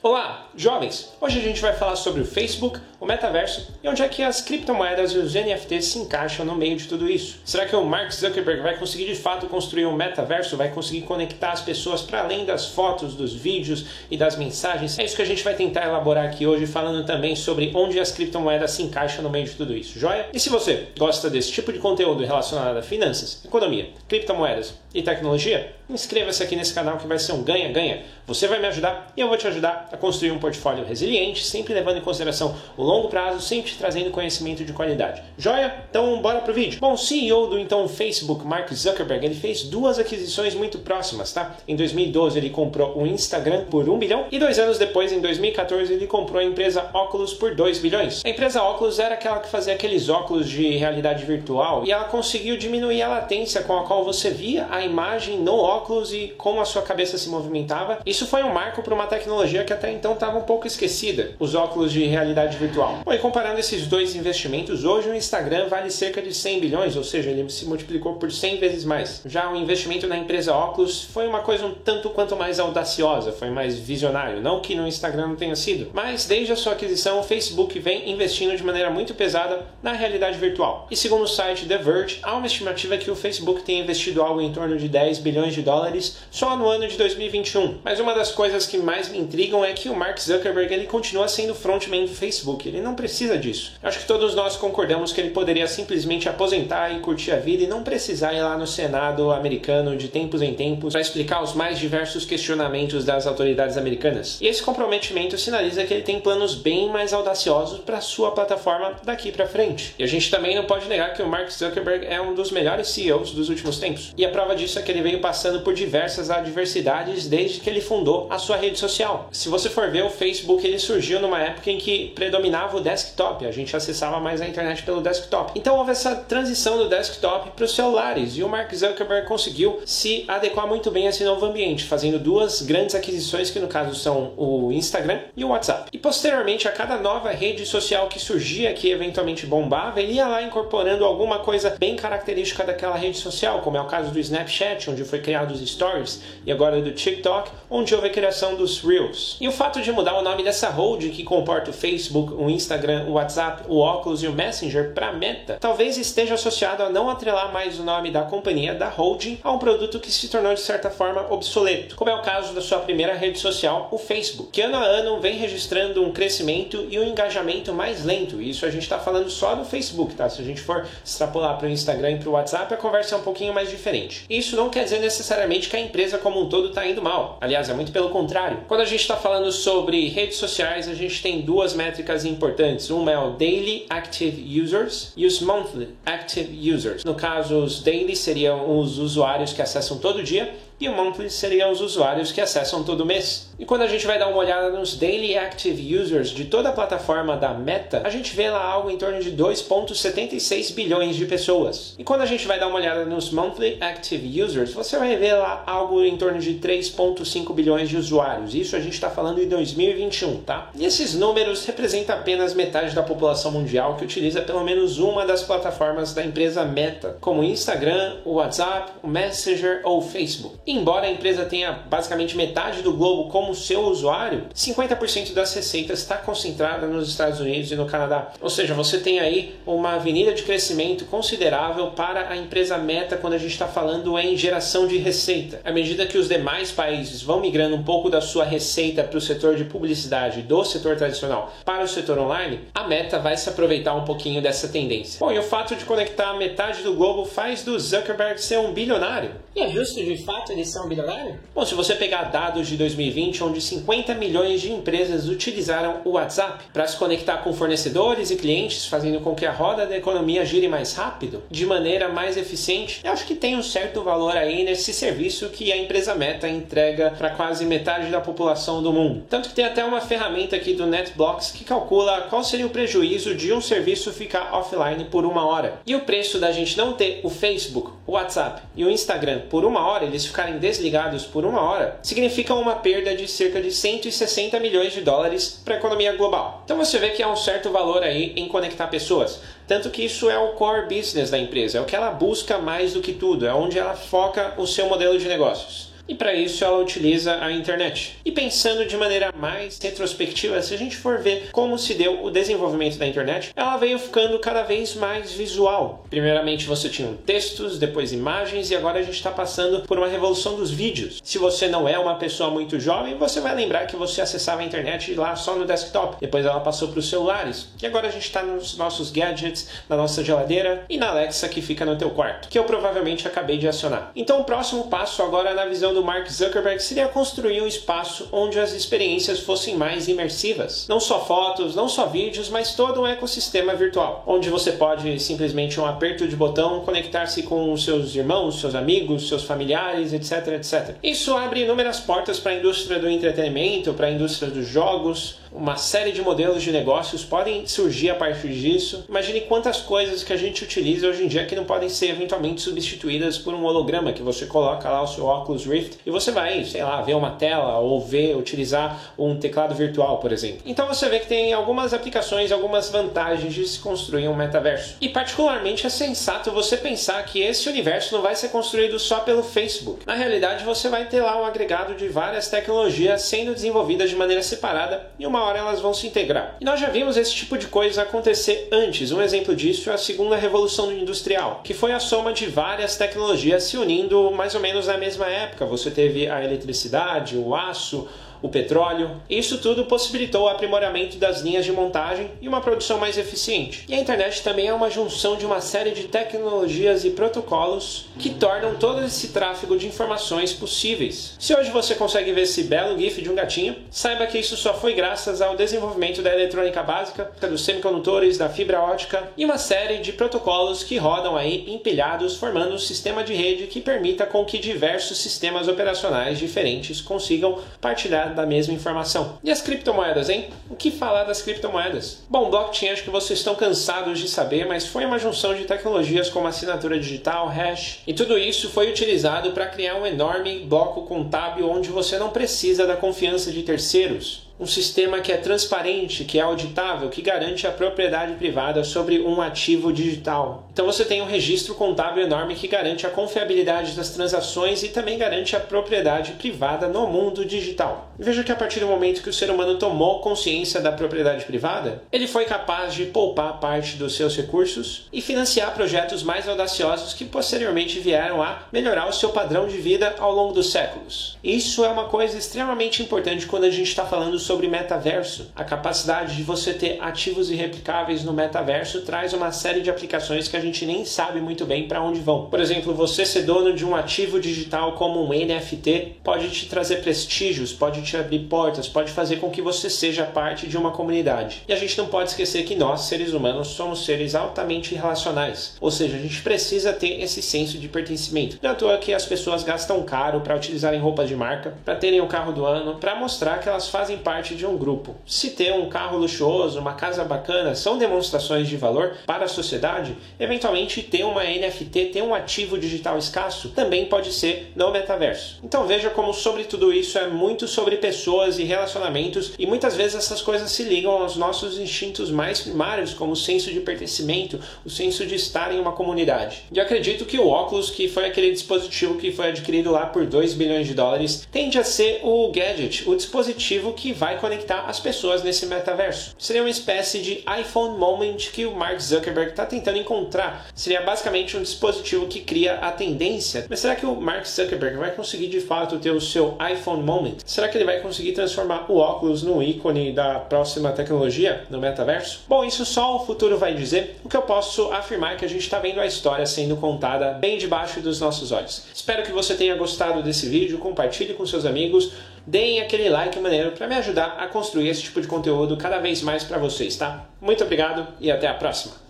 Olá, jovens! Hoje a gente vai falar sobre o Facebook, o metaverso e onde é que as criptomoedas e os NFTs se encaixam no meio de tudo isso. Será que o Mark Zuckerberg vai conseguir de fato construir um metaverso? Vai conseguir conectar as pessoas para além das fotos, dos vídeos e das mensagens? É isso que a gente vai tentar elaborar aqui hoje, falando também sobre onde as criptomoedas se encaixam no meio de tudo isso, joia? E se você gosta desse tipo de conteúdo relacionado a finanças, economia, criptomoedas e tecnologia, inscreva-se aqui nesse canal que vai ser um ganha-ganha. Você vai me ajudar e eu vou te ajudar a construir um portfólio resiliente, sempre levando em consideração o longo prazo, sempre trazendo conhecimento de qualidade. Joia? Então bora pro vídeo. Bom, o CEO do então Facebook, Mark Zuckerberg, ele fez duas aquisições muito próximas, tá? Em 2012 ele comprou o Instagram por 1 bilhão e dois anos depois, em 2014, ele comprou a empresa Oculus por 2 bilhões. A empresa Oculus era aquela que fazia aqueles óculos de realidade virtual e ela conseguiu diminuir a latência com a qual você via a imagem no óculos e como a sua cabeça se movimentava. Isso foi um marco para uma tecnologia que até então estava um pouco esquecida, os óculos de realidade virtual. Bom, e comparando esses dois investimentos, hoje o Instagram vale cerca de 100 bilhões, ou seja, ele se multiplicou por 100 vezes mais. Já o investimento na empresa Oculus foi uma coisa um tanto quanto mais audaciosa, foi mais visionário, não que no Instagram não tenha sido, mas desde a sua aquisição o Facebook vem investindo de maneira muito pesada na realidade virtual. E segundo o site The Verge, há uma estimativa que o Facebook tem investido algo em torno de 10 bilhões de dólares só no ano de 2021. Mas uma das coisas que mais me intrigam é que o Mark Zuckerberg ele continua sendo frontman do Facebook. Ele não precisa disso. Acho que todos nós concordamos que ele poderia simplesmente aposentar e curtir a vida e não precisar ir lá no Senado americano de tempos em tempos para explicar os mais diversos questionamentos das autoridades americanas. E esse comprometimento sinaliza que ele tem planos bem mais audaciosos para sua plataforma daqui para frente. E a gente também não pode negar que o Mark Zuckerberg é um dos melhores CEOs dos últimos tempos. E a prova disso é que ele veio passando por diversas adversidades desde que ele fundou a sua rede social. Se você for ver, o Facebook ele surgiu numa época em que predominava o desktop, a gente acessava mais a internet pelo desktop. Então houve essa transição do desktop para os celulares e o Mark Zuckerberg conseguiu se adequar muito bem a esse novo ambiente, fazendo duas grandes aquisições que no caso são o Instagram e o WhatsApp. E posteriormente a cada nova rede social que surgia que eventualmente bombava, ele ia lá incorporando alguma coisa bem característica daquela rede social, como é o caso do Snapchat, onde foi criado os Stories, e agora do TikTok, onde houve a criação dos Reels. E o fato de mudar o nome dessa holding que comporta o Facebook, o Instagram, o WhatsApp, o Oculus e o Messenger para Meta, talvez esteja associado a não atrelar mais o nome da companhia, da holding, a um produto que se tornou de certa forma obsoleto, como é o caso da sua primeira rede social, o Facebook, que ano a ano vem registrando um crescimento e um engajamento mais lento. E isso a gente está falando só do Facebook, tá? Se a gente for extrapolar para o Instagram e para o WhatsApp, a conversa é um pouquinho mais diferente. Isso não quer dizer necessariamente que a empresa como um todo está indo mal. Aliás, é muito pelo contrário. Quando a gente está falando sobre redes sociais, a gente tem duas métricas importantes. Uma é o Daily Active Users e os Monthly Active Users. No caso, os daily seriam os usuários que acessam todo dia e o monthly seriam os usuários que acessam todo mês. E quando a gente vai dar uma olhada nos daily active users de toda a plataforma da Meta, a gente vê lá algo em torno de 2.76 bilhões de pessoas. E quando a gente vai dar uma olhada nos monthly active users, você vai ver lá algo em torno de 3.5 bilhões de usuários. Isso a gente está falando em 2021, tá? E esses números representam apenas metade da população mundial que utiliza pelo menos uma das plataformas da empresa Meta, como Instagram, o WhatsApp, o Messenger ou o Facebook. Embora a empresa tenha basicamente metade do globo como seu usuário, 50% das receitas está concentrada nos Estados Unidos e no Canadá. Ou seja, você tem aí uma avenida de crescimento considerável para a empresa Meta quando a gente está falando em geração de receita. À medida que os demais países vão migrando um pouco da sua receita para o setor de publicidade do setor tradicional para o setor online, a Meta vai se aproveitar um pouquinho dessa tendência. Bom, e o fato de conectar metade do globo faz do Zuckerberg ser um bilionário. E é justo de fato eles são bilionários? Bom, se você pegar dados de 2020, onde 50 milhões de empresas utilizaram o WhatsApp para se conectar com fornecedores e clientes, fazendo com que a roda da economia gire mais rápido, de maneira mais eficiente, eu acho que tem um certo valor aí nesse serviço que a empresa Meta entrega para quase metade da população do mundo. Tanto que tem até uma ferramenta aqui do NetBlocks que calcula qual seria o prejuízo de um serviço ficar offline por uma hora. E o preço da gente não ter o Facebook, o WhatsApp e o Instagram por uma hora, eles ficarem desligados por uma hora, significa uma perda de cerca de 160 milhões de dólares para a economia global. Então você vê que há um certo valor aí em conectar pessoas. Tanto que isso é o core business da empresa, é o que ela busca mais do que tudo, é onde ela foca o seu modelo de negócios. E para isso ela utiliza a internet. E pensando de maneira mais retrospectiva, se a gente for ver como se deu o desenvolvimento da internet, ela veio ficando cada vez mais visual. Primeiramente você tinha textos, depois imagens e agora a gente está passando por uma revolução dos vídeos. Se você não é uma pessoa muito jovem, você vai lembrar que você acessava a internet lá só no desktop. Depois ela passou para os celulares. E agora a gente está nos nossos gadgets, na nossa geladeira e na Alexa que fica no teu quarto, que eu provavelmente acabei de acionar. Então o próximo passo agora na visão do Mark Zuckerberg seria construir um espaço onde as experiências fossem mais imersivas. Não só fotos, não só vídeos, mas todo um ecossistema virtual, onde você pode simplesmente um aperto de botão conectar-se com seus irmãos, seus amigos, seus familiares, etc, etc. Isso abre inúmeras portas para a indústria do entretenimento, para a indústria dos jogos, uma série de modelos de negócios podem surgir a partir disso. Imagine quantas coisas que a gente utiliza hoje em dia que não podem ser eventualmente substituídas por um holograma que você coloca lá o seu óculos Rift e você vai, sei lá, ver uma tela ou ver, utilizar um teclado virtual, por exemplo. Então você vê que tem algumas aplicações, algumas vantagens de se construir um metaverso. E particularmente é sensato você pensar que esse universo não vai ser construído só pelo Facebook. Na realidade, você vai ter lá um agregado de várias tecnologias sendo desenvolvidas de maneira separada e uma uma hora elas vão se integrar. E nós já vimos esse tipo de coisa acontecer antes. Um exemplo disso é a segunda revolução industrial, que foi a soma de várias tecnologias se unindo mais ou menos na mesma época. Você teve a eletricidade, o aço, o petróleo. Isso tudo possibilitou o aprimoramento das linhas de montagem e uma produção mais eficiente. E a internet também é uma junção de uma série de tecnologias e protocolos que tornam todo esse tráfego de informações possíveis. Se hoje você consegue ver esse belo GIF de um gatinho, saiba que isso só foi graças ao desenvolvimento da eletrônica básica, dos semicondutores, da fibra ótica e uma série de protocolos que rodam aí empilhados formando um sistema de rede que permita com que diversos sistemas operacionais diferentes consigam partilhar da mesma informação. E as criptomoedas, hein? O que falar das criptomoedas? Bom, blockchain acho que vocês estão cansados de saber, mas foi uma junção de tecnologias como assinatura digital, hash, e tudo isso foi utilizado para criar um enorme bloco contábil onde você não precisa da confiança de terceiros um sistema que é transparente, que é auditável, que garante a propriedade privada sobre um ativo digital. Então você tem um registro contábil enorme que garante a confiabilidade das transações e também garante a propriedade privada no mundo digital. Veja que a partir do momento que o ser humano tomou consciência da propriedade privada, ele foi capaz de poupar parte dos seus recursos e financiar projetos mais audaciosos que posteriormente vieram a melhorar o seu padrão de vida ao longo dos séculos. Isso é uma coisa extremamente importante quando a gente está falando sobre metaverso. A capacidade de você ter ativos irreplicáveis no metaverso traz uma série de aplicações que a gente nem sabe muito bem para onde vão. Por exemplo, você ser dono de um ativo digital como um NFT pode te trazer prestígios, pode te abrir portas, pode fazer com que você seja parte de uma comunidade. E a gente não pode esquecer que nós, seres humanos, somos seres altamente relacionais. Ou seja, a gente precisa ter esse senso de pertencimento. Não é à toa que as pessoas gastam caro para utilizarem roupas de marca, para terem o carro do ano, para mostrar que elas fazem parte parte de um grupo. Se ter um carro luxuoso, uma casa bacana, são demonstrações de valor para a sociedade, eventualmente ter uma NFT, ter um ativo digital escasso, também pode ser no metaverso. Então veja como sobre tudo isso é muito sobre pessoas e relacionamentos e muitas vezes essas coisas se ligam aos nossos instintos mais primários, como o senso de pertencimento, o senso de estar em uma comunidade. E acredito que o óculos, que foi aquele dispositivo que foi adquirido lá por 2 bilhões de dólares, tende a ser o gadget, o dispositivo que vai vai conectar as pessoas nesse metaverso. Seria uma espécie de iPhone Moment que o Mark Zuckerberg está tentando encontrar. Seria basicamente um dispositivo que cria a tendência. Mas será que o Mark Zuckerberg vai conseguir de fato ter o seu iPhone Moment? Será que ele vai conseguir transformar o óculos no ícone da próxima tecnologia no metaverso? Bom, isso só o futuro vai dizer. O que eu posso afirmar é que a gente está vendo a história sendo contada bem debaixo dos nossos olhos. Espero que você tenha gostado desse vídeo, compartilhe com seus amigos deem aquele like maneiro para me ajudar a construir esse tipo de conteúdo cada vez mais para vocês, tá? Muito obrigado e até a próxima!